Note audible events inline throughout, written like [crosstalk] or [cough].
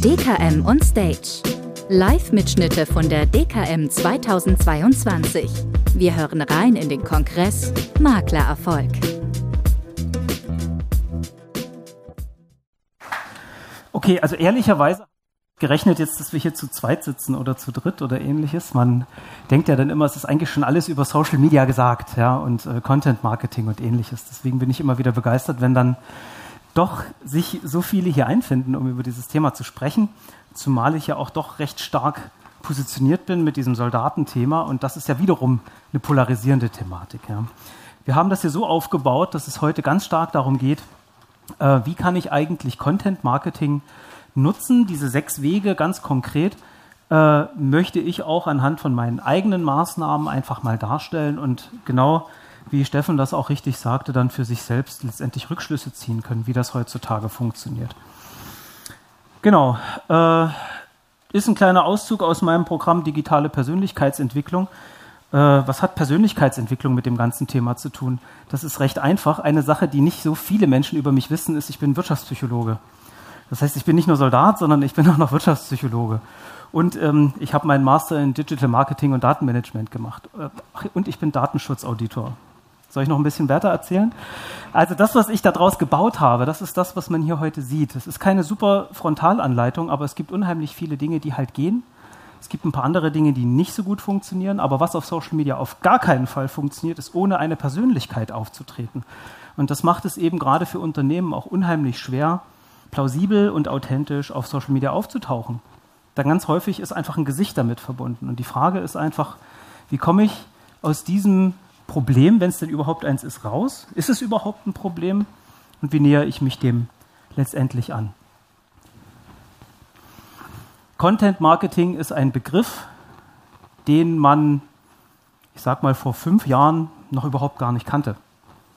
DKM on Stage. Live-Mitschnitte von der DKM 2022. Wir hören rein in den Kongress Maklererfolg. Okay, also ehrlicherweise gerechnet jetzt, dass wir hier zu zweit sitzen oder zu dritt oder ähnliches. Man denkt ja dann immer, es ist eigentlich schon alles über Social Media gesagt, ja, und äh, Content Marketing und ähnliches. Deswegen bin ich immer wieder begeistert, wenn dann doch sich so viele hier einfinden, um über dieses Thema zu sprechen. Zumal ich ja auch doch recht stark positioniert bin mit diesem Soldatenthema und das ist ja wiederum eine polarisierende Thematik. Ja. Wir haben das hier so aufgebaut, dass es heute ganz stark darum geht, äh, wie kann ich eigentlich Content Marketing nutzen, diese sechs Wege ganz konkret, äh, möchte ich auch anhand von meinen eigenen Maßnahmen einfach mal darstellen und genau wie Steffen das auch richtig sagte, dann für sich selbst letztendlich Rückschlüsse ziehen können, wie das heutzutage funktioniert. Genau. Äh, ist ein kleiner Auszug aus meinem Programm Digitale Persönlichkeitsentwicklung. Äh, was hat Persönlichkeitsentwicklung mit dem ganzen Thema zu tun? Das ist recht einfach. Eine Sache, die nicht so viele Menschen über mich wissen, ist, ich bin Wirtschaftspsychologe. Das heißt, ich bin nicht nur Soldat, sondern ich bin auch noch Wirtschaftspsychologe. Und ähm, ich habe meinen Master in Digital Marketing und Datenmanagement gemacht. Äh, und ich bin Datenschutzauditor. Soll ich noch ein bisschen weiter erzählen? Also das, was ich daraus gebaut habe, das ist das, was man hier heute sieht. Es ist keine super Frontalanleitung, aber es gibt unheimlich viele Dinge, die halt gehen. Es gibt ein paar andere Dinge, die nicht so gut funktionieren, aber was auf Social Media auf gar keinen Fall funktioniert, ist ohne eine Persönlichkeit aufzutreten. Und das macht es eben gerade für Unternehmen auch unheimlich schwer, plausibel und authentisch auf Social Media aufzutauchen. Dann ganz häufig ist einfach ein Gesicht damit verbunden. Und die Frage ist einfach, wie komme ich aus diesem Problem, wenn es denn überhaupt eins ist, raus? Ist es überhaupt ein Problem? Und wie nähere ich mich dem letztendlich an? Content Marketing ist ein Begriff, den man, ich sag mal, vor fünf Jahren noch überhaupt gar nicht kannte.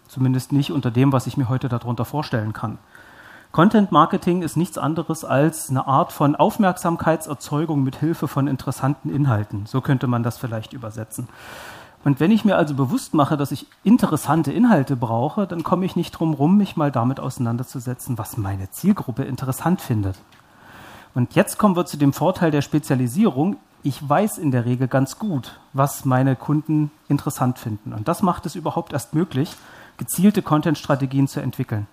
Zumindest nicht unter dem, was ich mir heute darunter vorstellen kann. Content Marketing ist nichts anderes als eine Art von Aufmerksamkeitserzeugung mit Hilfe von interessanten Inhalten. So könnte man das vielleicht übersetzen. Und wenn ich mir also bewusst mache, dass ich interessante Inhalte brauche, dann komme ich nicht drum rum, mich mal damit auseinanderzusetzen, was meine Zielgruppe interessant findet. Und jetzt kommen wir zu dem Vorteil der Spezialisierung. Ich weiß in der Regel ganz gut, was meine Kunden interessant finden. Und das macht es überhaupt erst möglich, gezielte Content-Strategien zu entwickeln.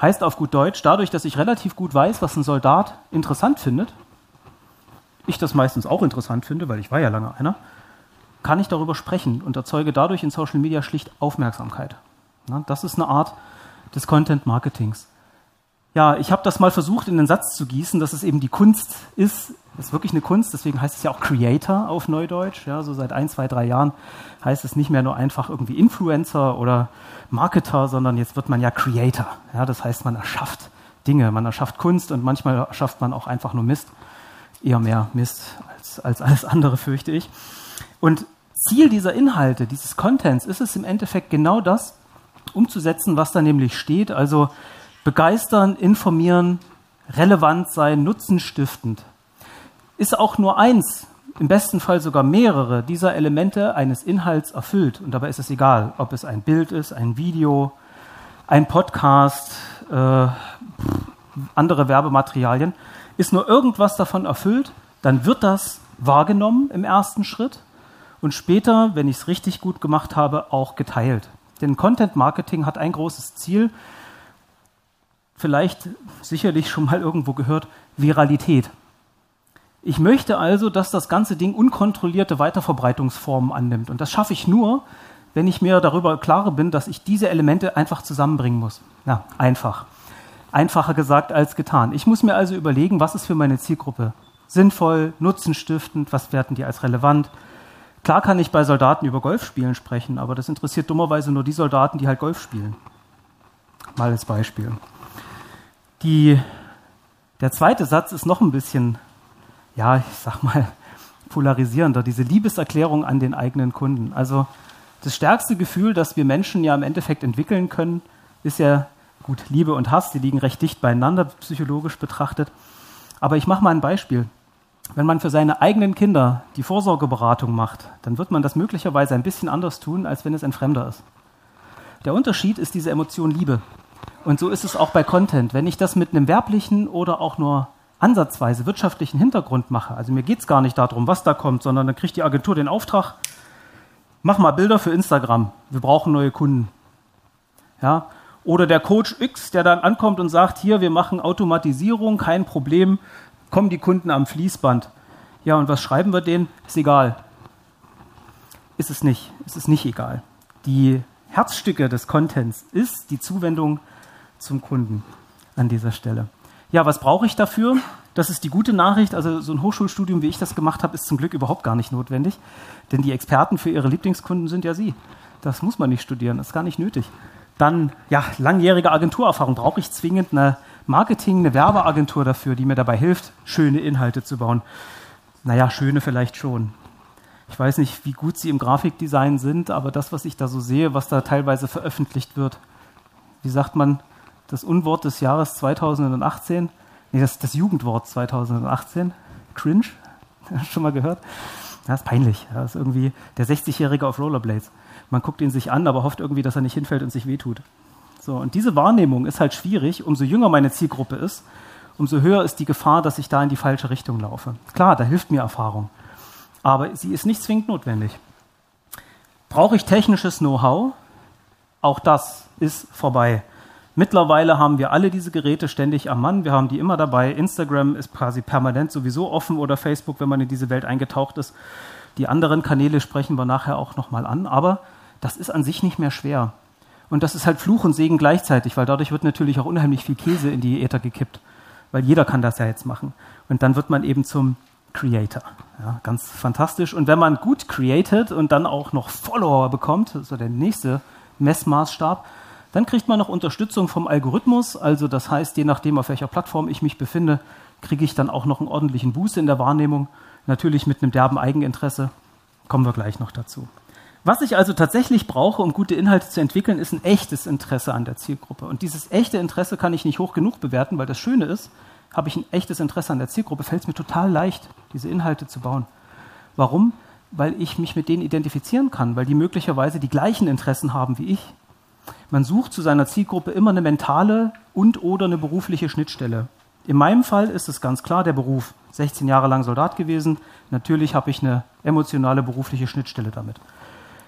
Heißt auf gut Deutsch, dadurch, dass ich relativ gut weiß, was ein Soldat interessant findet, ich das meistens auch interessant finde, weil ich war ja lange einer, kann ich darüber sprechen und erzeuge dadurch in Social Media schlicht Aufmerksamkeit. das ist eine Art des Content Marketings. Ja, ich habe das mal versucht in den Satz zu gießen, dass es eben die Kunst ist. Das ist wirklich eine Kunst, deswegen heißt es ja auch Creator auf Neudeutsch. Ja, so seit ein, zwei, drei Jahren heißt es nicht mehr nur einfach irgendwie Influencer oder Marketer, sondern jetzt wird man ja Creator. Ja, das heißt, man erschafft Dinge, man erschafft Kunst und manchmal erschafft man auch einfach nur Mist. Eher mehr Mist als, als alles andere, fürchte ich. Und Ziel dieser Inhalte, dieses Contents, ist es im Endeffekt genau das, umzusetzen, was da nämlich steht. Also begeistern, informieren, relevant sein, nutzenstiftend. Ist auch nur eins, im besten Fall sogar mehrere dieser Elemente eines Inhalts erfüllt. Und dabei ist es egal, ob es ein Bild ist, ein Video, ein Podcast, äh, andere Werbematerialien. Ist nur irgendwas davon erfüllt, dann wird das wahrgenommen im ersten Schritt und später, wenn ich es richtig gut gemacht habe, auch geteilt. Denn Content Marketing hat ein großes Ziel, vielleicht sicherlich schon mal irgendwo gehört, Viralität. Ich möchte also, dass das ganze Ding unkontrollierte Weiterverbreitungsformen annimmt. Und das schaffe ich nur, wenn ich mir darüber klar bin, dass ich diese Elemente einfach zusammenbringen muss. Ja, einfach. Einfacher gesagt als getan. Ich muss mir also überlegen, was ist für meine Zielgruppe sinnvoll, nutzenstiftend, was werten die als relevant, Klar kann ich bei Soldaten über Golfspielen sprechen, aber das interessiert dummerweise nur die Soldaten, die halt Golf spielen. Mal als Beispiel. Die, der zweite Satz ist noch ein bisschen, ja, ich sag mal, polarisierender, diese Liebeserklärung an den eigenen Kunden. Also das stärkste Gefühl, das wir Menschen ja im Endeffekt entwickeln können, ist ja, gut, Liebe und Hass, die liegen recht dicht beieinander, psychologisch betrachtet. Aber ich mache mal ein Beispiel. Wenn man für seine eigenen Kinder die Vorsorgeberatung macht, dann wird man das möglicherweise ein bisschen anders tun, als wenn es ein Fremder ist. Der Unterschied ist diese Emotion Liebe. Und so ist es auch bei Content. Wenn ich das mit einem werblichen oder auch nur ansatzweise wirtschaftlichen Hintergrund mache, also mir geht es gar nicht darum, was da kommt, sondern dann kriegt die Agentur den Auftrag, mach mal Bilder für Instagram, wir brauchen neue Kunden. Ja? Oder der Coach X, der dann ankommt und sagt, hier, wir machen Automatisierung, kein Problem, kommen die Kunden am Fließband. Ja, und was schreiben wir denen? Ist egal. Ist es nicht. Ist es nicht egal. Die Herzstücke des Contents ist die Zuwendung zum Kunden an dieser Stelle. Ja, was brauche ich dafür? Das ist die gute Nachricht. Also so ein Hochschulstudium, wie ich das gemacht habe, ist zum Glück überhaupt gar nicht notwendig. Denn die Experten für ihre Lieblingskunden sind ja Sie. Das muss man nicht studieren, das ist gar nicht nötig. Dann, ja, langjährige Agenturerfahrung. Brauche ich zwingend eine Marketing, eine Werbeagentur dafür, die mir dabei hilft, schöne Inhalte zu bauen? Naja, schöne vielleicht schon. Ich weiß nicht, wie gut Sie im Grafikdesign sind, aber das, was ich da so sehe, was da teilweise veröffentlicht wird, wie sagt man, das Unwort des Jahres 2018, nee, das, das Jugendwort 2018, cringe, [laughs] schon mal gehört? Das ist peinlich. Das ist irgendwie der 60-Jährige auf Rollerblades. Man guckt ihn sich an, aber hofft irgendwie, dass er nicht hinfällt und sich wehtut. So, und diese Wahrnehmung ist halt schwierig. Umso jünger meine Zielgruppe ist, umso höher ist die Gefahr, dass ich da in die falsche Richtung laufe. Klar, da hilft mir Erfahrung. Aber sie ist nicht zwingend notwendig. Brauche ich technisches Know-how? Auch das ist vorbei. Mittlerweile haben wir alle diese Geräte ständig am Mann. Wir haben die immer dabei. Instagram ist quasi permanent sowieso offen oder Facebook, wenn man in diese Welt eingetaucht ist. Die anderen Kanäle sprechen wir nachher auch nochmal an. Aber das ist an sich nicht mehr schwer. Und das ist halt Fluch und Segen gleichzeitig, weil dadurch wird natürlich auch unheimlich viel Käse in die Äther gekippt. Weil jeder kann das ja jetzt machen. Und dann wird man eben zum Creator. Ja, ganz fantastisch. Und wenn man gut created und dann auch noch Follower bekommt, ist der nächste Messmaßstab, dann kriegt man noch Unterstützung vom Algorithmus. Also das heißt, je nachdem, auf welcher Plattform ich mich befinde, kriege ich dann auch noch einen ordentlichen Boost in der Wahrnehmung. Natürlich mit einem derben Eigeninteresse. Kommen wir gleich noch dazu. Was ich also tatsächlich brauche, um gute Inhalte zu entwickeln, ist ein echtes Interesse an der Zielgruppe. Und dieses echte Interesse kann ich nicht hoch genug bewerten, weil das Schöne ist, habe ich ein echtes Interesse an der Zielgruppe, fällt es mir total leicht, diese Inhalte zu bauen. Warum? Weil ich mich mit denen identifizieren kann, weil die möglicherweise die gleichen Interessen haben wie ich. Man sucht zu seiner Zielgruppe immer eine mentale und oder eine berufliche Schnittstelle. In meinem Fall ist es ganz klar der Beruf. 16 Jahre lang Soldat gewesen. Natürlich habe ich eine emotionale berufliche Schnittstelle damit.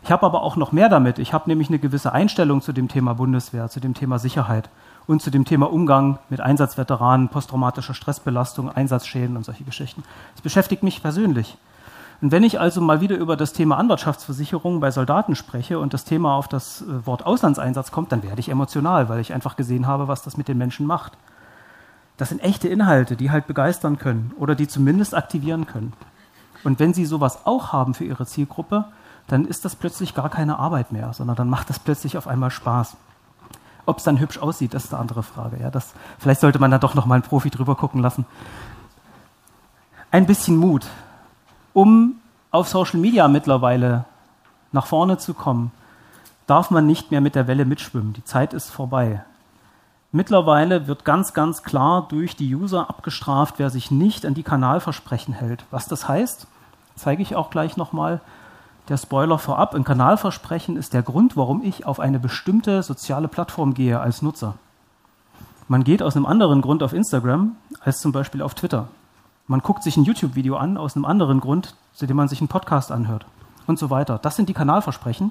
Ich habe aber auch noch mehr damit. Ich habe nämlich eine gewisse Einstellung zu dem Thema Bundeswehr, zu dem Thema Sicherheit und zu dem Thema Umgang mit Einsatzveteranen, posttraumatischer Stressbelastung, Einsatzschäden und solche Geschichten. Das beschäftigt mich persönlich. Und wenn ich also mal wieder über das Thema Anwaltschaftsversicherung bei Soldaten spreche und das Thema auf das äh, Wort Auslandseinsatz kommt, dann werde ich emotional, weil ich einfach gesehen habe, was das mit den Menschen macht. Das sind echte Inhalte, die halt begeistern können oder die zumindest aktivieren können. Und wenn Sie sowas auch haben für Ihre Zielgruppe, dann ist das plötzlich gar keine Arbeit mehr, sondern dann macht das plötzlich auf einmal Spaß. Ob es dann hübsch aussieht, das ist eine andere Frage. Ja, das, vielleicht sollte man da doch noch mal einen Profi drüber gucken lassen. Ein bisschen Mut um auf Social Media mittlerweile nach vorne zu kommen, darf man nicht mehr mit der Welle mitschwimmen. Die Zeit ist vorbei. Mittlerweile wird ganz, ganz klar durch die User abgestraft, wer sich nicht an die Kanalversprechen hält. Was das heißt, zeige ich auch gleich nochmal. Der Spoiler vorab, ein Kanalversprechen ist der Grund, warum ich auf eine bestimmte soziale Plattform gehe als Nutzer. Man geht aus einem anderen Grund auf Instagram als zum Beispiel auf Twitter. Man guckt sich ein YouTube-Video an aus einem anderen Grund, zu dem man sich einen Podcast anhört und so weiter. Das sind die Kanalversprechen.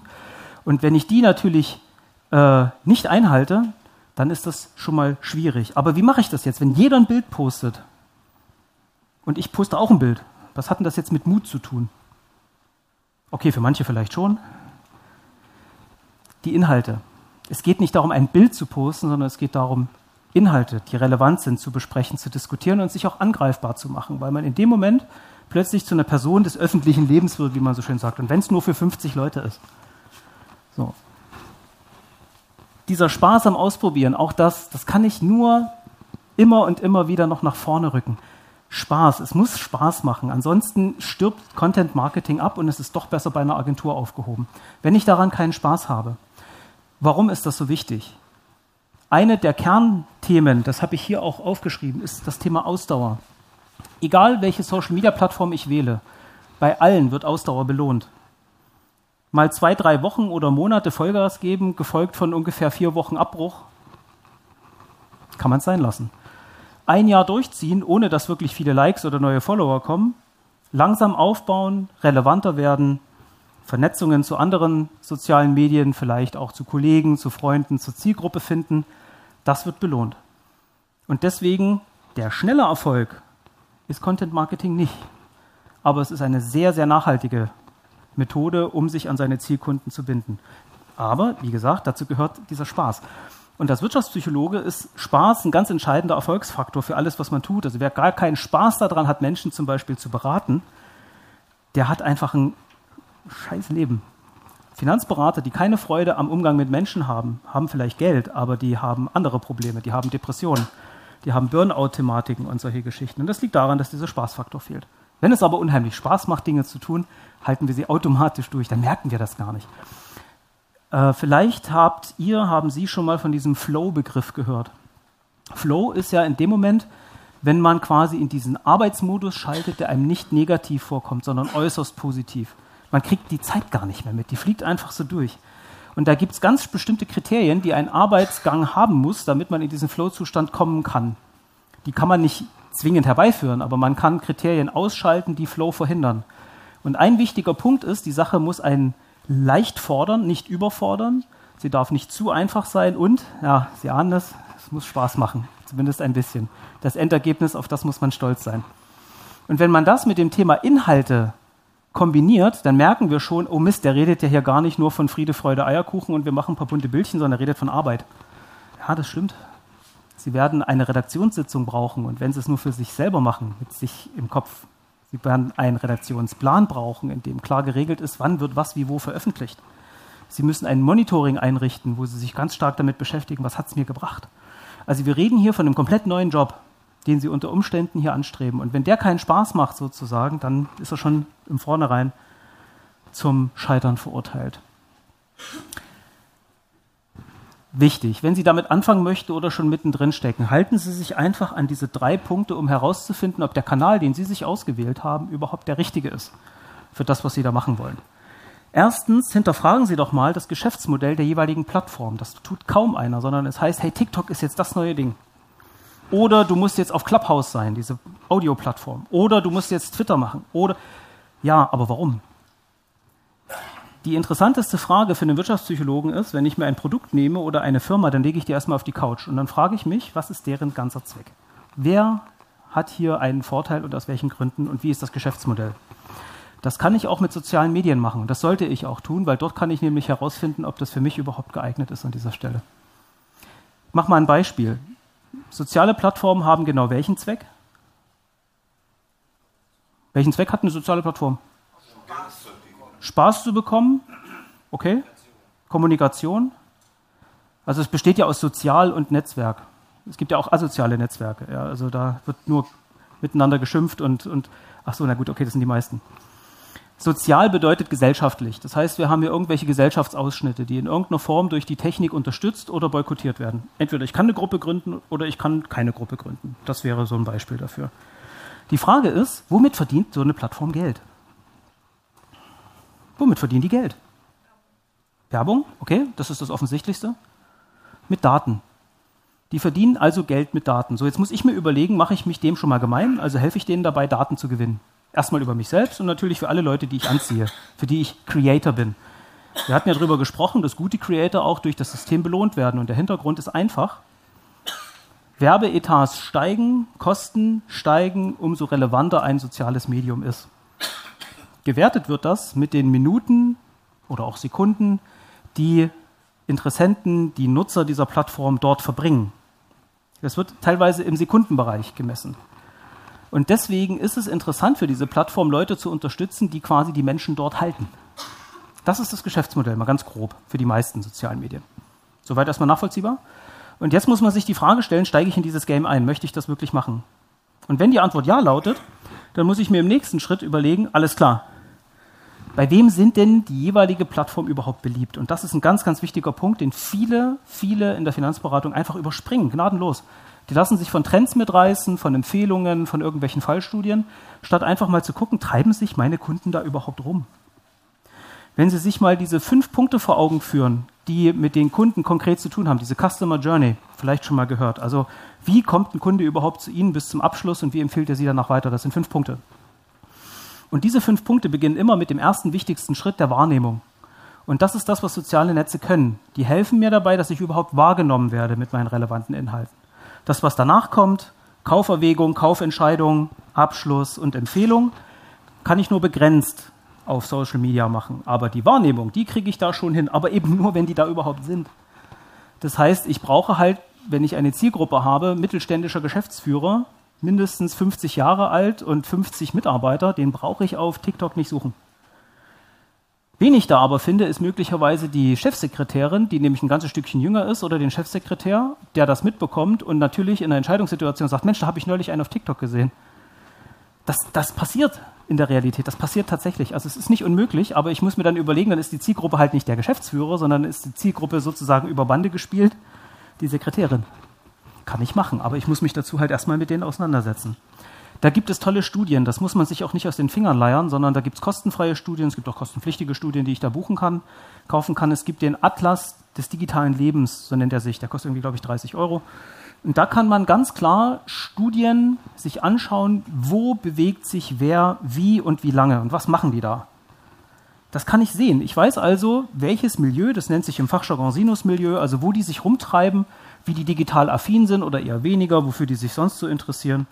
Und wenn ich die natürlich äh, nicht einhalte, dann ist das schon mal schwierig. Aber wie mache ich das jetzt, wenn jeder ein Bild postet und ich poste auch ein Bild? Was hat denn das jetzt mit Mut zu tun? Okay, für manche vielleicht schon. Die Inhalte. Es geht nicht darum, ein Bild zu posten, sondern es geht darum, Inhalte, die relevant sind, zu besprechen, zu diskutieren und sich auch angreifbar zu machen, weil man in dem Moment plötzlich zu einer Person des öffentlichen Lebens wird, wie man so schön sagt, und wenn es nur für 50 Leute ist. So. Dieser Spaß am Ausprobieren, auch das, das kann ich nur immer und immer wieder noch nach vorne rücken. Spaß, es muss Spaß machen. Ansonsten stirbt Content Marketing ab und es ist doch besser bei einer Agentur aufgehoben. Wenn ich daran keinen Spaß habe. Warum ist das so wichtig? Eine der Kernthemen, das habe ich hier auch aufgeschrieben, ist das Thema Ausdauer. Egal welche Social-Media-Plattform ich wähle, bei allen wird Ausdauer belohnt. Mal zwei, drei Wochen oder Monate Vollgas geben, gefolgt von ungefähr vier Wochen Abbruch, kann man es sein lassen. Ein Jahr durchziehen, ohne dass wirklich viele Likes oder neue Follower kommen, langsam aufbauen, relevanter werden, Vernetzungen zu anderen sozialen Medien, vielleicht auch zu Kollegen, zu Freunden, zur Zielgruppe finden, das wird belohnt. Und deswegen der schnelle Erfolg ist Content Marketing nicht. Aber es ist eine sehr, sehr nachhaltige Methode, um sich an seine Zielkunden zu binden. Aber, wie gesagt, dazu gehört dieser Spaß. Und als Wirtschaftspsychologe ist Spaß ein ganz entscheidender Erfolgsfaktor für alles, was man tut. Also wer gar keinen Spaß daran hat, Menschen zum Beispiel zu beraten, der hat einfach ein scheiß Leben. Finanzberater, die keine Freude am Umgang mit Menschen haben, haben vielleicht Geld, aber die haben andere Probleme, die haben Depressionen, die haben Burnout-Thematiken und solche Geschichten. Und das liegt daran, dass dieser Spaßfaktor fehlt. Wenn es aber unheimlich Spaß macht, Dinge zu tun, halten wir sie automatisch durch, dann merken wir das gar nicht. Äh, vielleicht habt ihr, haben Sie schon mal von diesem Flow-Begriff gehört. Flow ist ja in dem Moment, wenn man quasi in diesen Arbeitsmodus schaltet, der einem nicht negativ vorkommt, sondern äußerst positiv. Man kriegt die Zeit gar nicht mehr mit, die fliegt einfach so durch. Und da gibt es ganz bestimmte Kriterien, die ein Arbeitsgang haben muss, damit man in diesen Flow-Zustand kommen kann. Die kann man nicht zwingend herbeiführen, aber man kann Kriterien ausschalten, die Flow verhindern. Und ein wichtiger Punkt ist, die Sache muss einen leicht fordern, nicht überfordern. Sie darf nicht zu einfach sein und, ja, Sie ahnen das, es muss Spaß machen, zumindest ein bisschen. Das Endergebnis, auf das muss man stolz sein. Und wenn man das mit dem Thema Inhalte kombiniert, dann merken wir schon, oh Mist, der redet ja hier gar nicht nur von Friede, Freude, Eierkuchen und wir machen ein paar bunte Bildchen, sondern er redet von Arbeit. Ja, das stimmt. Sie werden eine Redaktionssitzung brauchen und wenn Sie es nur für sich selber machen, mit sich im Kopf, Sie werden einen Redaktionsplan brauchen, in dem klar geregelt ist, wann wird was wie wo veröffentlicht. Sie müssen ein Monitoring einrichten, wo Sie sich ganz stark damit beschäftigen, was hat es mir gebracht. Also wir reden hier von einem komplett neuen Job den sie unter Umständen hier anstreben. Und wenn der keinen Spaß macht, sozusagen, dann ist er schon im Vornherein zum Scheitern verurteilt. Wichtig, wenn Sie damit anfangen möchten oder schon mittendrin stecken, halten Sie sich einfach an diese drei Punkte, um herauszufinden, ob der Kanal, den Sie sich ausgewählt haben, überhaupt der richtige ist für das, was Sie da machen wollen. Erstens hinterfragen Sie doch mal das Geschäftsmodell der jeweiligen Plattform. Das tut kaum einer, sondern es heißt, hey, TikTok ist jetzt das neue Ding. Oder du musst jetzt auf Clubhouse sein, diese Audioplattform. Oder du musst jetzt Twitter machen. Oder ja, aber warum? Die interessanteste Frage für einen Wirtschaftspsychologen ist, wenn ich mir ein Produkt nehme oder eine Firma, dann lege ich die erstmal auf die Couch und dann frage ich mich, was ist deren ganzer Zweck? Wer hat hier einen Vorteil und aus welchen Gründen und wie ist das Geschäftsmodell? Das kann ich auch mit sozialen Medien machen. Das sollte ich auch tun, weil dort kann ich nämlich herausfinden, ob das für mich überhaupt geeignet ist an dieser Stelle. Ich mache mal ein Beispiel. Soziale Plattformen haben genau welchen Zweck? Welchen Zweck hat eine soziale Plattform? Spaß, Spaß zu bekommen. Okay. Kommunikation. Also es besteht ja aus Sozial und Netzwerk. Es gibt ja auch asoziale Netzwerke. Ja, also da wird nur miteinander geschimpft und, und ach so, na gut, okay, das sind die meisten. Sozial bedeutet gesellschaftlich. Das heißt, wir haben hier irgendwelche Gesellschaftsausschnitte, die in irgendeiner Form durch die Technik unterstützt oder boykottiert werden. Entweder ich kann eine Gruppe gründen oder ich kann keine Gruppe gründen. Das wäre so ein Beispiel dafür. Die Frage ist, womit verdient so eine Plattform Geld? Womit verdienen die Geld? Werbung, okay, das ist das Offensichtlichste. Mit Daten. Die verdienen also Geld mit Daten. So, jetzt muss ich mir überlegen, mache ich mich dem schon mal gemein, also helfe ich denen dabei, Daten zu gewinnen. Erstmal über mich selbst und natürlich für alle Leute, die ich anziehe, für die ich Creator bin. Wir hatten ja darüber gesprochen, dass gute Creator auch durch das System belohnt werden. Und der Hintergrund ist einfach. Werbeetats steigen, Kosten steigen, umso relevanter ein soziales Medium ist. Gewertet wird das mit den Minuten oder auch Sekunden, die Interessenten, die Nutzer dieser Plattform dort verbringen. Das wird teilweise im Sekundenbereich gemessen. Und deswegen ist es interessant für diese Plattform, Leute zu unterstützen, die quasi die Menschen dort halten. Das ist das Geschäftsmodell, mal ganz grob, für die meisten sozialen Medien. Soweit erstmal nachvollziehbar? Und jetzt muss man sich die Frage stellen, steige ich in dieses Game ein? Möchte ich das wirklich machen? Und wenn die Antwort ja lautet, dann muss ich mir im nächsten Schritt überlegen, alles klar, bei wem sind denn die jeweilige Plattform überhaupt beliebt? Und das ist ein ganz, ganz wichtiger Punkt, den viele, viele in der Finanzberatung einfach überspringen, gnadenlos. Die lassen sich von Trends mitreißen, von Empfehlungen, von irgendwelchen Fallstudien, statt einfach mal zu gucken, treiben sich meine Kunden da überhaupt rum? Wenn Sie sich mal diese fünf Punkte vor Augen führen, die mit den Kunden konkret zu tun haben, diese Customer Journey, vielleicht schon mal gehört. Also wie kommt ein Kunde überhaupt zu Ihnen bis zum Abschluss und wie empfiehlt er Sie danach weiter? Das sind fünf Punkte. Und diese fünf Punkte beginnen immer mit dem ersten wichtigsten Schritt der Wahrnehmung. Und das ist das, was soziale Netze können. Die helfen mir dabei, dass ich überhaupt wahrgenommen werde mit meinen relevanten Inhalten. Das, was danach kommt, Kauferwägung, Kaufentscheidung, Abschluss und Empfehlung, kann ich nur begrenzt auf Social Media machen. Aber die Wahrnehmung, die kriege ich da schon hin, aber eben nur, wenn die da überhaupt sind. Das heißt, ich brauche halt, wenn ich eine Zielgruppe habe, mittelständischer Geschäftsführer, mindestens 50 Jahre alt und 50 Mitarbeiter, den brauche ich auf TikTok nicht suchen. Wen ich da aber finde, ist möglicherweise die Chefsekretärin, die nämlich ein ganzes Stückchen jünger ist, oder den Chefsekretär, der das mitbekommt und natürlich in einer Entscheidungssituation sagt, Mensch, da habe ich neulich einen auf TikTok gesehen. Das, das passiert in der Realität, das passiert tatsächlich. Also es ist nicht unmöglich, aber ich muss mir dann überlegen, dann ist die Zielgruppe halt nicht der Geschäftsführer, sondern ist die Zielgruppe sozusagen über Bande gespielt, die Sekretärin. Kann ich machen, aber ich muss mich dazu halt erstmal mit denen auseinandersetzen. Da gibt es tolle Studien, das muss man sich auch nicht aus den Fingern leiern, sondern da gibt es kostenfreie Studien, es gibt auch kostenpflichtige Studien, die ich da buchen kann, kaufen kann. Es gibt den Atlas des digitalen Lebens, so nennt er sich, der kostet irgendwie, glaube ich, 30 Euro. Und da kann man ganz klar Studien sich anschauen, wo bewegt sich wer, wie und wie lange und was machen die da. Das kann ich sehen. Ich weiß also, welches Milieu, das nennt sich im Fachjargon Sinus-Milieu, also wo die sich rumtreiben, wie die digital affin sind oder eher weniger, wofür die sich sonst so interessieren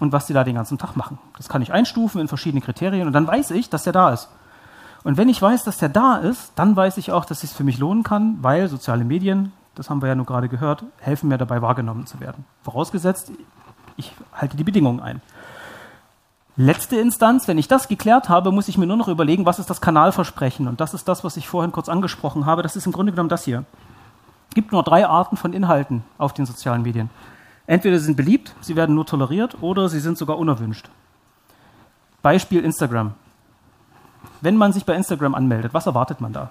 und was die da den ganzen Tag machen. Das kann ich einstufen in verschiedene Kriterien und dann weiß ich, dass der da ist. Und wenn ich weiß, dass der da ist, dann weiß ich auch, dass es für mich lohnen kann, weil soziale Medien, das haben wir ja nur gerade gehört, helfen mir dabei wahrgenommen zu werden. Vorausgesetzt, ich halte die Bedingungen ein. Letzte Instanz, wenn ich das geklärt habe, muss ich mir nur noch überlegen, was ist das Kanalversprechen. Und das ist das, was ich vorhin kurz angesprochen habe. Das ist im Grunde genommen das hier. Es gibt nur drei Arten von Inhalten auf den sozialen Medien. Entweder sie sind beliebt, sie werden nur toleriert, oder sie sind sogar unerwünscht. Beispiel Instagram. Wenn man sich bei Instagram anmeldet, was erwartet man da?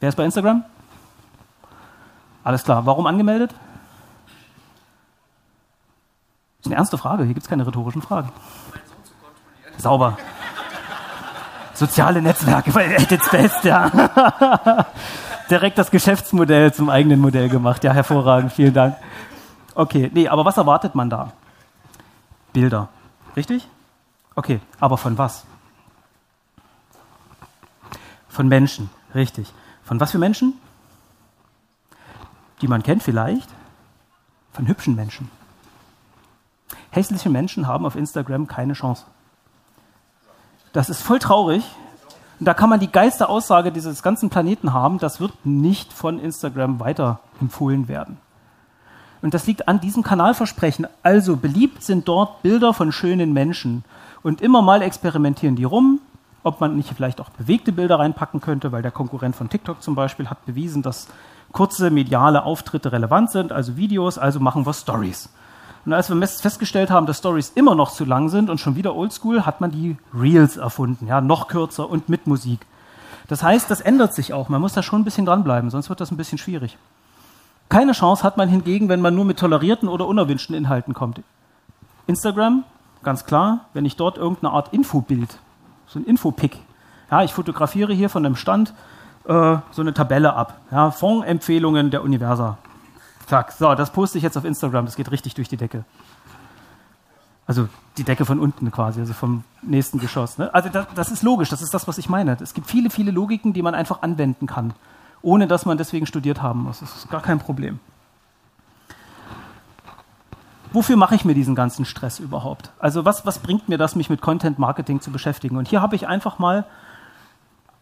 Wer ist bei Instagram? Alles klar. Warum angemeldet? Das ist eine ernste Frage. Hier gibt es keine rhetorischen Fragen. Sauber. Soziale Netzwerke, at its best, ja. [laughs] Direkt das Geschäftsmodell zum eigenen Modell gemacht. Ja, hervorragend. Vielen Dank. Okay, nee, aber was erwartet man da? Bilder. Richtig? Okay, aber von was? Von Menschen, richtig. Von was für Menschen? Die man kennt vielleicht. Von hübschen Menschen. Hässliche Menschen haben auf Instagram keine Chance. Das ist voll traurig. Und da kann man die geilste Aussage dieses ganzen Planeten haben, das wird nicht von Instagram weiterempfohlen werden. Und das liegt an diesem Kanalversprechen. Also beliebt sind dort Bilder von schönen Menschen. Und immer mal experimentieren die rum, ob man nicht vielleicht auch bewegte Bilder reinpacken könnte, weil der Konkurrent von TikTok zum Beispiel hat bewiesen, dass kurze mediale Auftritte relevant sind, also Videos, also machen wir Stories. Und als wir festgestellt haben, dass Stories immer noch zu lang sind und schon wieder oldschool, hat man die Reels erfunden, ja, noch kürzer und mit Musik. Das heißt, das ändert sich auch. Man muss da schon ein bisschen dranbleiben, sonst wird das ein bisschen schwierig. Keine Chance hat man hingegen, wenn man nur mit tolerierten oder unerwünschten Inhalten kommt. Instagram, ganz klar, wenn ich dort irgendeine Art Infobild, so ein Infopick, ja, ich fotografiere hier von einem Stand äh, so eine Tabelle ab, ja, Fondsempfehlungen der Universa. Zack, so, das poste ich jetzt auf Instagram, das geht richtig durch die Decke. Also die Decke von unten quasi, also vom nächsten Geschoss. Ne? Also das, das ist logisch, das ist das, was ich meine. Es gibt viele, viele Logiken, die man einfach anwenden kann ohne dass man deswegen studiert haben muss. Das ist gar kein Problem. Wofür mache ich mir diesen ganzen Stress überhaupt? Also was, was bringt mir das, mich mit Content Marketing zu beschäftigen? Und hier habe ich einfach mal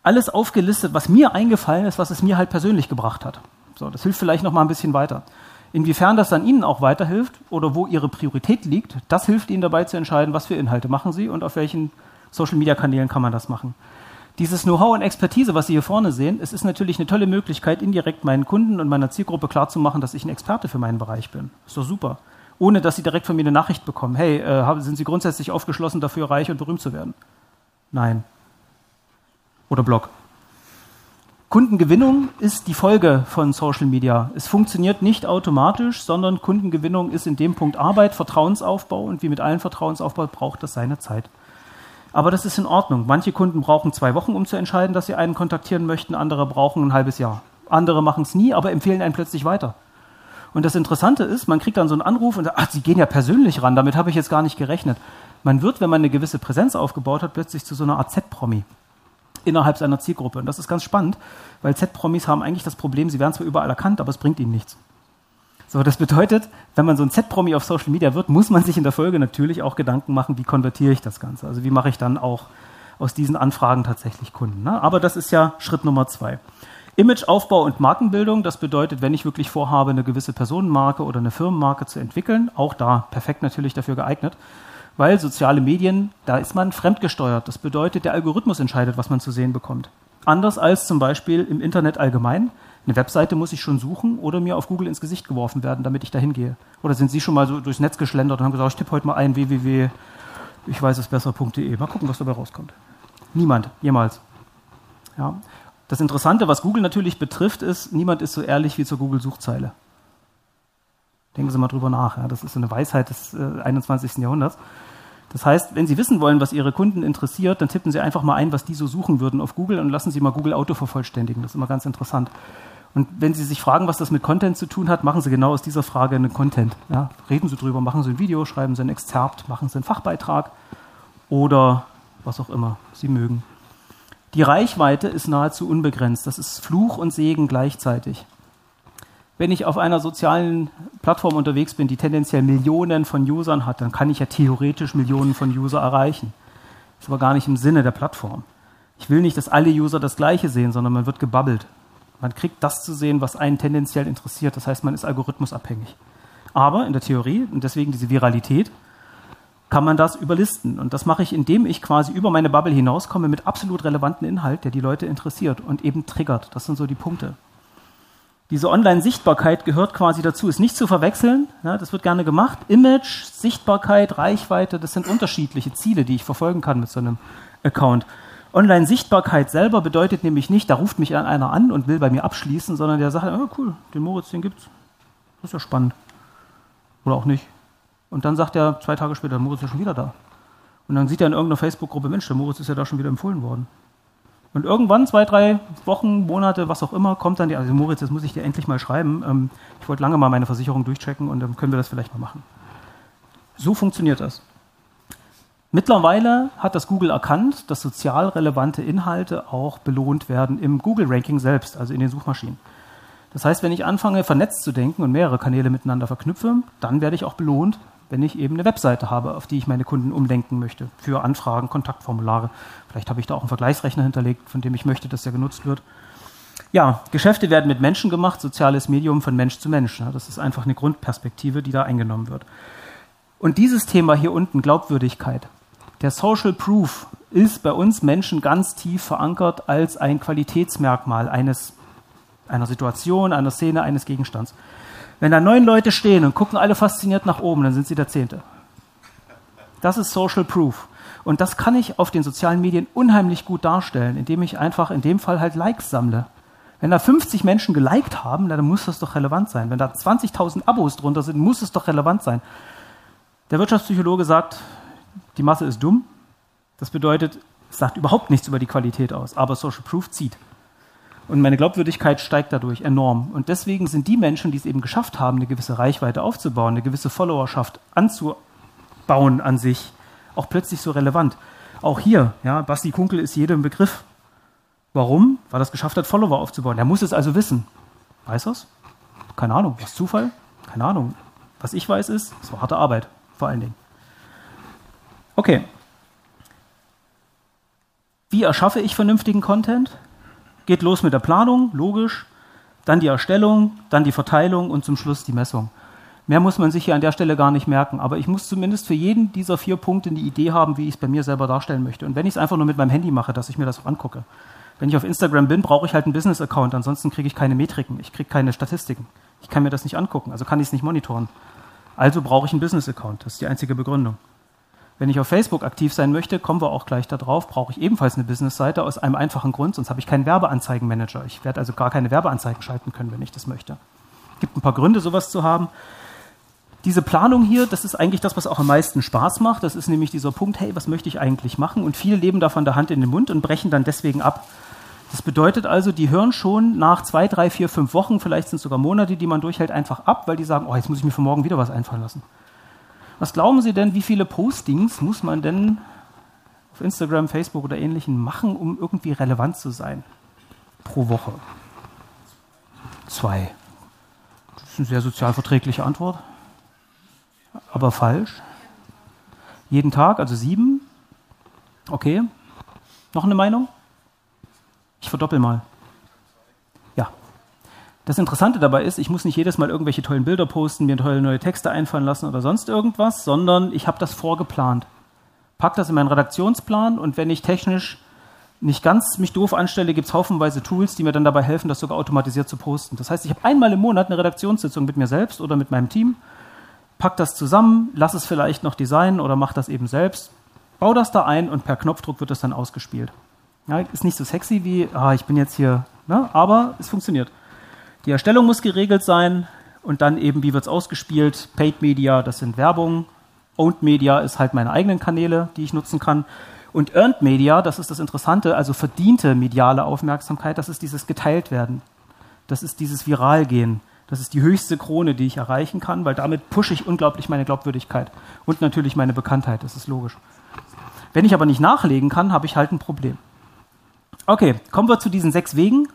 alles aufgelistet, was mir eingefallen ist, was es mir halt persönlich gebracht hat. So, das hilft vielleicht noch mal ein bisschen weiter. Inwiefern das dann Ihnen auch weiterhilft oder wo Ihre Priorität liegt, das hilft Ihnen dabei zu entscheiden, was für Inhalte machen Sie und auf welchen Social-Media-Kanälen kann man das machen. Dieses Know-how und Expertise, was Sie hier vorne sehen, es ist natürlich eine tolle Möglichkeit, indirekt meinen Kunden und meiner Zielgruppe klarzumachen, dass ich ein Experte für meinen Bereich bin. Ist doch super. Ohne dass Sie direkt von mir eine Nachricht bekommen. Hey, äh, sind Sie grundsätzlich aufgeschlossen dafür, reich und berühmt zu werden? Nein. Oder Blog. Kundengewinnung ist die Folge von Social Media. Es funktioniert nicht automatisch, sondern Kundengewinnung ist in dem Punkt Arbeit, Vertrauensaufbau und wie mit allen Vertrauensaufbau braucht das seine Zeit. Aber das ist in Ordnung. Manche Kunden brauchen zwei Wochen, um zu entscheiden, dass sie einen kontaktieren möchten, andere brauchen ein halbes Jahr. Andere machen es nie, aber empfehlen einen plötzlich weiter. Und das Interessante ist, man kriegt dann so einen Anruf und sagt, ach, Sie gehen ja persönlich ran, damit habe ich jetzt gar nicht gerechnet. Man wird, wenn man eine gewisse Präsenz aufgebaut hat, plötzlich zu so einer Art Z-Promi innerhalb seiner Zielgruppe. Und das ist ganz spannend, weil Z-Promis haben eigentlich das Problem, sie werden zwar überall erkannt, aber es bringt ihnen nichts. So, das bedeutet, wenn man so ein Z-Promi auf Social Media wird, muss man sich in der Folge natürlich auch Gedanken machen, wie konvertiere ich das Ganze? Also wie mache ich dann auch aus diesen Anfragen tatsächlich Kunden? Ne? Aber das ist ja Schritt Nummer zwei. Imageaufbau und Markenbildung, das bedeutet, wenn ich wirklich vorhabe, eine gewisse Personenmarke oder eine Firmenmarke zu entwickeln, auch da perfekt natürlich dafür geeignet, weil soziale Medien, da ist man fremdgesteuert. Das bedeutet, der Algorithmus entscheidet, was man zu sehen bekommt. Anders als zum Beispiel im Internet allgemein. Eine Webseite muss ich schon suchen oder mir auf Google ins Gesicht geworfen werden, damit ich da hingehe. Oder sind Sie schon mal so durchs Netz geschlendert und haben gesagt, ich tippe heute mal ein www, ich weiß es besser.de. Mal gucken, was dabei rauskommt. Niemand, jemals. Ja. Das Interessante, was Google natürlich betrifft, ist, niemand ist so ehrlich wie zur Google-Suchzeile. Denken Sie mal drüber nach. Ja. Das ist so eine Weisheit des äh, 21. Jahrhunderts. Das heißt, wenn Sie wissen wollen, was Ihre Kunden interessiert, dann tippen Sie einfach mal ein, was die so suchen würden auf Google und lassen Sie mal Google Auto vervollständigen. Das ist immer ganz interessant. Und wenn Sie sich fragen, was das mit Content zu tun hat, machen Sie genau aus dieser Frage einen Content. Ja, reden Sie drüber, machen Sie ein Video, schreiben Sie ein Exzerpt, machen Sie einen Fachbeitrag oder was auch immer Sie mögen. Die Reichweite ist nahezu unbegrenzt. Das ist Fluch und Segen gleichzeitig. Wenn ich auf einer sozialen Plattform unterwegs bin, die tendenziell Millionen von Usern hat, dann kann ich ja theoretisch Millionen von User erreichen. Das ist aber gar nicht im Sinne der Plattform. Ich will nicht, dass alle User das Gleiche sehen, sondern man wird gebabbelt. Man kriegt das zu sehen, was einen tendenziell interessiert. Das heißt, man ist algorithmusabhängig. Aber in der Theorie, und deswegen diese Viralität, kann man das überlisten. Und das mache ich, indem ich quasi über meine Bubble hinauskomme mit absolut relevanten Inhalt, der die Leute interessiert und eben triggert. Das sind so die Punkte. Diese Online-Sichtbarkeit gehört quasi dazu, ist nicht zu verwechseln. Ja, das wird gerne gemacht. Image, Sichtbarkeit, Reichweite, das sind unterschiedliche Ziele, die ich verfolgen kann mit so einem Account. Online-Sichtbarkeit selber bedeutet nämlich nicht, da ruft mich einer an und will bei mir abschließen, sondern der sagt, oh, cool, den Moritz, den gibt's. Das ist ja spannend. Oder auch nicht. Und dann sagt er zwei Tage später, der Moritz ist ja schon wieder da. Und dann sieht er in irgendeiner Facebook-Gruppe, Mensch, der Moritz ist ja da schon wieder empfohlen worden. Und irgendwann, zwei, drei Wochen, Monate, was auch immer, kommt dann die, also Moritz, jetzt muss ich dir endlich mal schreiben. Ähm, ich wollte lange mal meine Versicherung durchchecken und dann können wir das vielleicht mal machen. So funktioniert das. Mittlerweile hat das Google erkannt, dass sozial relevante Inhalte auch belohnt werden im Google-Ranking selbst, also in den Suchmaschinen. Das heißt, wenn ich anfange, vernetzt zu denken und mehrere Kanäle miteinander verknüpfe, dann werde ich auch belohnt, wenn ich eben eine Webseite habe, auf die ich meine Kunden umlenken möchte, für Anfragen, Kontaktformulare. Vielleicht habe ich da auch einen Vergleichsrechner hinterlegt, von dem ich möchte, dass der genutzt wird. Ja, Geschäfte werden mit Menschen gemacht, soziales Medium von Mensch zu Mensch. Das ist einfach eine Grundperspektive, die da eingenommen wird. Und dieses Thema hier unten, Glaubwürdigkeit, der Social Proof ist bei uns Menschen ganz tief verankert als ein Qualitätsmerkmal eines, einer Situation, einer Szene, eines Gegenstands. Wenn da neun Leute stehen und gucken alle fasziniert nach oben, dann sind sie der Zehnte. Das ist Social Proof. Und das kann ich auf den sozialen Medien unheimlich gut darstellen, indem ich einfach in dem Fall halt Likes sammle. Wenn da 50 Menschen geliked haben, dann muss das doch relevant sein. Wenn da 20.000 Abos drunter sind, muss es doch relevant sein. Der Wirtschaftspsychologe sagt, die Masse ist dumm. Das bedeutet, es sagt überhaupt nichts über die Qualität aus, aber Social Proof zieht. Und meine Glaubwürdigkeit steigt dadurch enorm. Und deswegen sind die Menschen, die es eben geschafft haben, eine gewisse Reichweite aufzubauen, eine gewisse Followerschaft anzubauen an sich, auch plötzlich so relevant. Auch hier, ja, Basti Kunkel ist jedem Begriff. Warum? Weil er es geschafft hat, Follower aufzubauen. Er muss es also wissen. Weiß er es? Keine Ahnung. Was Zufall? Keine Ahnung. Was ich weiß ist, es war harte Arbeit, vor allen Dingen. Okay. Wie erschaffe ich vernünftigen Content? Geht los mit der Planung, logisch, dann die Erstellung, dann die Verteilung und zum Schluss die Messung. Mehr muss man sich hier an der Stelle gar nicht merken, aber ich muss zumindest für jeden dieser vier Punkte eine Idee haben, wie ich es bei mir selber darstellen möchte. Und wenn ich es einfach nur mit meinem Handy mache, dass ich mir das auch angucke. Wenn ich auf Instagram bin, brauche ich halt einen Business-Account, ansonsten kriege ich keine Metriken, ich kriege keine Statistiken. Ich kann mir das nicht angucken, also kann ich es nicht monitoren. Also brauche ich einen Business-Account, das ist die einzige Begründung. Wenn ich auf Facebook aktiv sein möchte, kommen wir auch gleich darauf, brauche ich ebenfalls eine Business-Seite aus einem einfachen Grund, sonst habe ich keinen Werbeanzeigenmanager. Ich werde also gar keine Werbeanzeigen schalten können, wenn ich das möchte. Es gibt ein paar Gründe, sowas zu haben. diese Planung hier, das ist eigentlich das, was auch am meisten Spaß macht. Das ist nämlich dieser Punkt, hey, was möchte ich eigentlich machen? Und viele leben da von der Hand in den Mund und brechen dann deswegen ab. Das bedeutet also, die hören schon nach zwei, drei, vier, fünf Wochen, vielleicht sind es sogar Monate, die man durchhält, einfach ab, weil die sagen, oh, jetzt muss ich mir für morgen wieder was einfallen lassen. Was glauben Sie denn, wie viele Postings muss man denn auf Instagram, Facebook oder ähnlichen machen, um irgendwie relevant zu sein? Pro Woche. Zwei. Das ist eine sehr sozialverträgliche Antwort. Aber falsch. Jeden Tag, also sieben. Okay. Noch eine Meinung? Ich verdoppel mal. Das Interessante dabei ist, ich muss nicht jedes Mal irgendwelche tollen Bilder posten, mir tolle neue Texte einfallen lassen oder sonst irgendwas, sondern ich habe das vorgeplant. Pack das in meinen Redaktionsplan und wenn ich technisch nicht ganz mich doof anstelle, gibt es haufenweise Tools, die mir dann dabei helfen, das sogar automatisiert zu posten. Das heißt, ich habe einmal im Monat eine Redaktionssitzung mit mir selbst oder mit meinem Team, pack das zusammen, lass es vielleicht noch designen oder mach das eben selbst, baue das da ein und per Knopfdruck wird das dann ausgespielt. Ja, ist nicht so sexy wie, ah, ich bin jetzt hier, ne? aber es funktioniert. Die Erstellung muss geregelt sein und dann eben, wie wird es ausgespielt? Paid Media, das sind Werbung. Owned Media ist halt meine eigenen Kanäle, die ich nutzen kann. Und Earned Media, das ist das Interessante, also verdiente mediale Aufmerksamkeit, das ist dieses geteilt werden. Das ist dieses Viralgehen. Das ist die höchste Krone, die ich erreichen kann, weil damit pushe ich unglaublich meine Glaubwürdigkeit und natürlich meine Bekanntheit, das ist logisch. Wenn ich aber nicht nachlegen kann, habe ich halt ein Problem. Okay, kommen wir zu diesen sechs Wegen.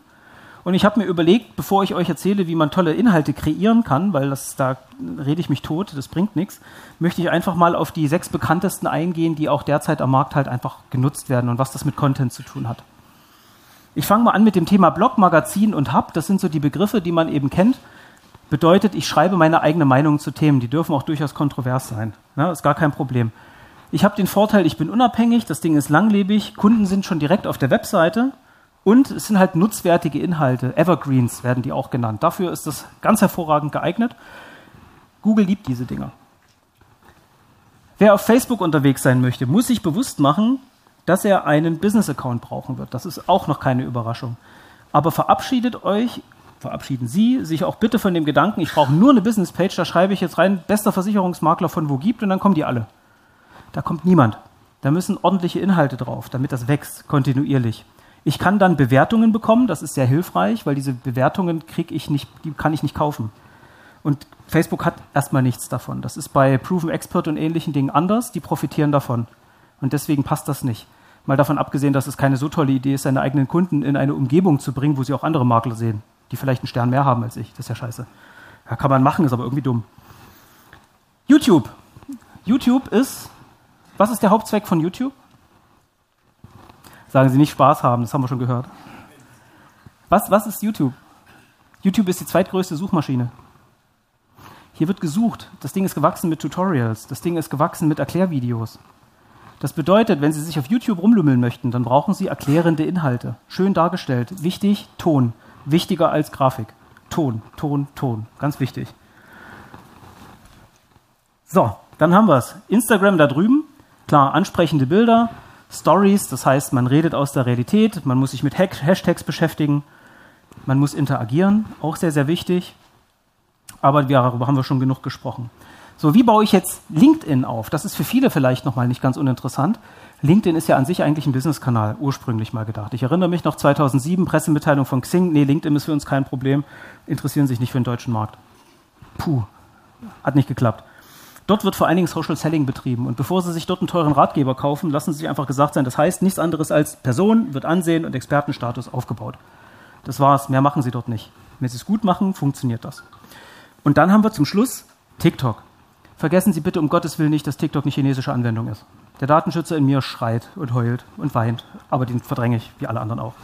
Und ich habe mir überlegt, bevor ich euch erzähle, wie man tolle Inhalte kreieren kann, weil das, da rede ich mich tot, das bringt nichts, möchte ich einfach mal auf die sechs bekanntesten eingehen, die auch derzeit am Markt halt einfach genutzt werden und was das mit Content zu tun hat. Ich fange mal an mit dem Thema Blog, Magazin und Hub. Das sind so die Begriffe, die man eben kennt. Bedeutet, ich schreibe meine eigene Meinung zu Themen. Die dürfen auch durchaus kontrovers sein. Ja, ist gar kein Problem. Ich habe den Vorteil, ich bin unabhängig, das Ding ist langlebig, Kunden sind schon direkt auf der Webseite und es sind halt nutzwertige Inhalte. Evergreens werden die auch genannt. Dafür ist das ganz hervorragend geeignet. Google liebt diese Dinger. Wer auf Facebook unterwegs sein möchte, muss sich bewusst machen, dass er einen Business-Account brauchen wird. Das ist auch noch keine Überraschung. Aber verabschiedet euch, verabschieden Sie sich auch bitte von dem Gedanken, ich brauche nur eine Business-Page, da schreibe ich jetzt rein, bester Versicherungsmakler von wo gibt und dann kommen die alle. Da kommt niemand. Da müssen ordentliche Inhalte drauf, damit das wächst kontinuierlich. Ich kann dann Bewertungen bekommen, das ist sehr hilfreich, weil diese Bewertungen krieg ich nicht, die kann ich nicht kaufen. Und Facebook hat erstmal nichts davon. Das ist bei Proven Expert und ähnlichen Dingen anders, die profitieren davon. Und deswegen passt das nicht. Mal davon abgesehen, dass es keine so tolle Idee ist, seine eigenen Kunden in eine Umgebung zu bringen, wo sie auch andere Makler sehen, die vielleicht einen Stern mehr haben als ich. Das ist ja scheiße. Ja, kann man machen, ist aber irgendwie dumm. YouTube. YouTube ist was ist der Hauptzweck von YouTube? Sagen Sie nicht Spaß haben, das haben wir schon gehört. Was, was ist YouTube? YouTube ist die zweitgrößte Suchmaschine. Hier wird gesucht. Das Ding ist gewachsen mit Tutorials. Das Ding ist gewachsen mit Erklärvideos. Das bedeutet, wenn Sie sich auf YouTube rumlümmeln möchten, dann brauchen Sie erklärende Inhalte. Schön dargestellt. Wichtig, Ton. Wichtiger als Grafik. Ton, Ton, Ton. Ganz wichtig. So, dann haben wir es. Instagram da drüben. Klar, ansprechende Bilder, Stories, das heißt, man redet aus der Realität, man muss sich mit Hashtags beschäftigen, man muss interagieren, auch sehr, sehr wichtig. Aber darüber haben wir schon genug gesprochen. So, wie baue ich jetzt LinkedIn auf? Das ist für viele vielleicht nochmal nicht ganz uninteressant. LinkedIn ist ja an sich eigentlich ein Businesskanal, ursprünglich mal gedacht. Ich erinnere mich noch 2007, Pressemitteilung von Xing, nee, LinkedIn ist für uns kein Problem, interessieren sich nicht für den deutschen Markt. Puh, hat nicht geklappt. Dort wird vor allen Dingen Social Selling betrieben. Und bevor Sie sich dort einen teuren Ratgeber kaufen, lassen Sie sich einfach gesagt sein, das heißt nichts anderes als Person wird Ansehen und Expertenstatus aufgebaut. Das war's, mehr machen Sie dort nicht. Wenn Sie es gut machen, funktioniert das. Und dann haben wir zum Schluss TikTok. Vergessen Sie bitte um Gottes Willen nicht, dass TikTok eine chinesische Anwendung ist. Der Datenschützer in mir schreit und heult und weint, aber den verdränge ich, wie alle anderen auch.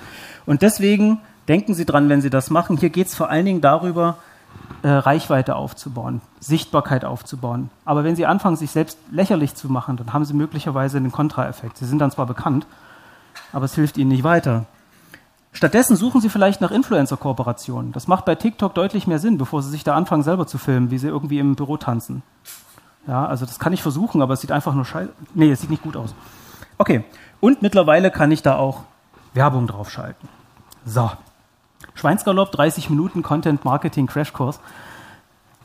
Und deswegen denken Sie dran, wenn Sie das machen. Hier geht es vor allen Dingen darüber, äh, Reichweite aufzubauen, Sichtbarkeit aufzubauen. Aber wenn Sie anfangen, sich selbst lächerlich zu machen, dann haben Sie möglicherweise einen Kontraeffekt. Sie sind dann zwar bekannt, aber es hilft Ihnen nicht weiter. Stattdessen suchen Sie vielleicht nach Influencer-Kooperationen. Das macht bei TikTok deutlich mehr Sinn, bevor Sie sich da anfangen, selber zu filmen, wie Sie irgendwie im Büro tanzen. Ja, also das kann ich versuchen, aber es sieht einfach nur scheiße. Nee, es sieht nicht gut aus. Okay. Und mittlerweile kann ich da auch Werbung draufschalten. So. Schweinsgalopp, 30 Minuten Content Marketing Crashkurs.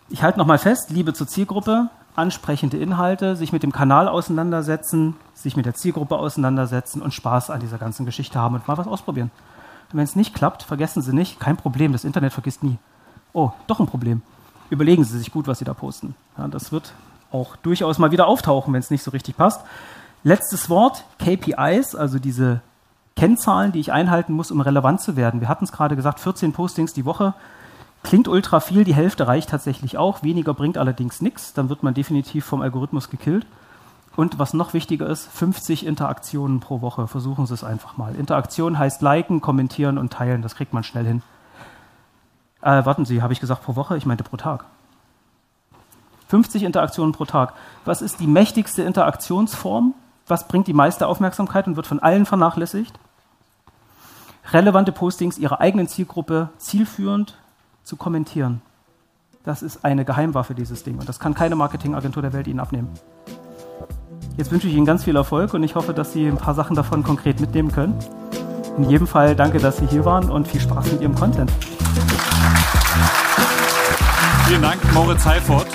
Ich halte nochmal fest, Liebe zur Zielgruppe, ansprechende Inhalte, sich mit dem Kanal auseinandersetzen, sich mit der Zielgruppe auseinandersetzen und Spaß an dieser ganzen Geschichte haben und mal was ausprobieren. Und wenn es nicht klappt, vergessen Sie nicht, kein Problem, das Internet vergisst nie. Oh, doch ein Problem. Überlegen Sie sich gut, was Sie da posten. Ja, das wird auch durchaus mal wieder auftauchen, wenn es nicht so richtig passt. Letztes Wort, KPIs, also diese Kennzahlen, die ich einhalten muss, um relevant zu werden. Wir hatten es gerade gesagt, 14 Postings die Woche. Klingt ultra viel, die Hälfte reicht tatsächlich auch. Weniger bringt allerdings nichts. Dann wird man definitiv vom Algorithmus gekillt. Und was noch wichtiger ist, 50 Interaktionen pro Woche. Versuchen Sie es einfach mal. Interaktion heißt liken, kommentieren und teilen. Das kriegt man schnell hin. Äh, warten Sie, habe ich gesagt pro Woche? Ich meinte pro Tag. 50 Interaktionen pro Tag. Was ist die mächtigste Interaktionsform? Was bringt die meiste Aufmerksamkeit und wird von allen vernachlässigt? Relevante Postings ihrer eigenen Zielgruppe zielführend zu kommentieren. Das ist eine Geheimwaffe, dieses Ding. Und das kann keine Marketingagentur der Welt Ihnen abnehmen. Jetzt wünsche ich Ihnen ganz viel Erfolg und ich hoffe, dass Sie ein paar Sachen davon konkret mitnehmen können. In jedem Fall danke, dass Sie hier waren und viel Spaß mit Ihrem Content. Vielen Dank, Moritz Heifort.